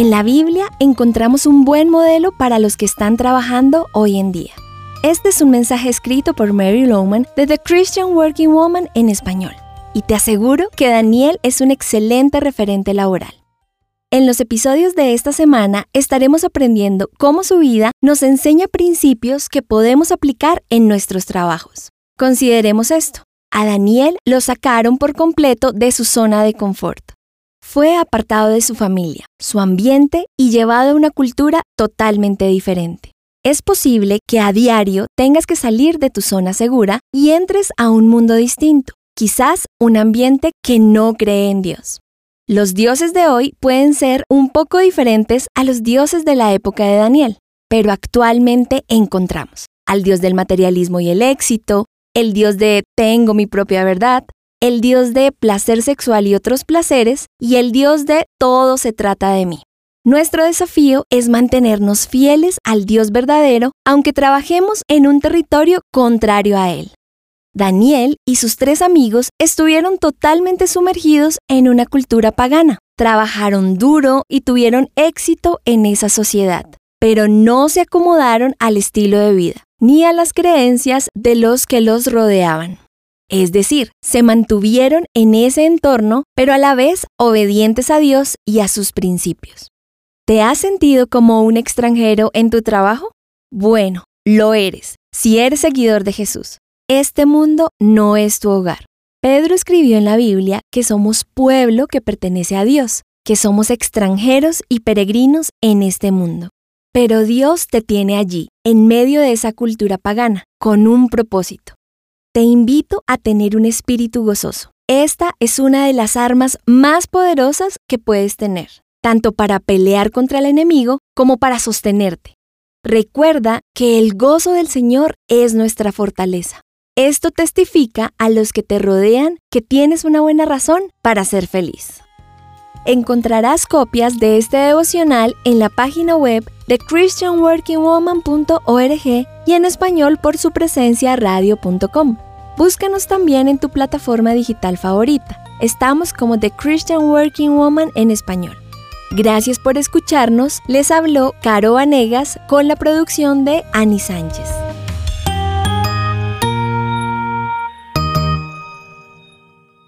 En la Biblia encontramos un buen modelo para los que están trabajando hoy en día. Este es un mensaje escrito por Mary Lowman de The Christian Working Woman en español. Y te aseguro que Daniel es un excelente referente laboral. En los episodios de esta semana estaremos aprendiendo cómo su vida nos enseña principios que podemos aplicar en nuestros trabajos. Consideremos esto. A Daniel lo sacaron por completo de su zona de confort. Fue apartado de su familia, su ambiente y llevado a una cultura totalmente diferente. Es posible que a diario tengas que salir de tu zona segura y entres a un mundo distinto, quizás un ambiente que no cree en Dios. Los dioses de hoy pueden ser un poco diferentes a los dioses de la época de Daniel, pero actualmente encontramos al dios del materialismo y el éxito, el dios de tengo mi propia verdad, el dios de placer sexual y otros placeres, y el dios de todo se trata de mí. Nuestro desafío es mantenernos fieles al Dios verdadero, aunque trabajemos en un territorio contrario a Él. Daniel y sus tres amigos estuvieron totalmente sumergidos en una cultura pagana. Trabajaron duro y tuvieron éxito en esa sociedad, pero no se acomodaron al estilo de vida, ni a las creencias de los que los rodeaban. Es decir, se mantuvieron en ese entorno, pero a la vez obedientes a Dios y a sus principios. ¿Te has sentido como un extranjero en tu trabajo? Bueno, lo eres, si eres seguidor de Jesús. Este mundo no es tu hogar. Pedro escribió en la Biblia que somos pueblo que pertenece a Dios, que somos extranjeros y peregrinos en este mundo. Pero Dios te tiene allí, en medio de esa cultura pagana, con un propósito. Te invito a tener un espíritu gozoso. Esta es una de las armas más poderosas que puedes tener tanto para pelear contra el enemigo como para sostenerte. Recuerda que el gozo del Señor es nuestra fortaleza. Esto testifica a los que te rodean que tienes una buena razón para ser feliz. Encontrarás copias de este devocional en la página web de christianworkingwoman.org y en español por su presencia radio.com. Búscanos también en tu plataforma digital favorita. Estamos como The Christian Working Woman en español. Gracias por escucharnos. Les habló Caro Vanegas con la producción de Ani Sánchez.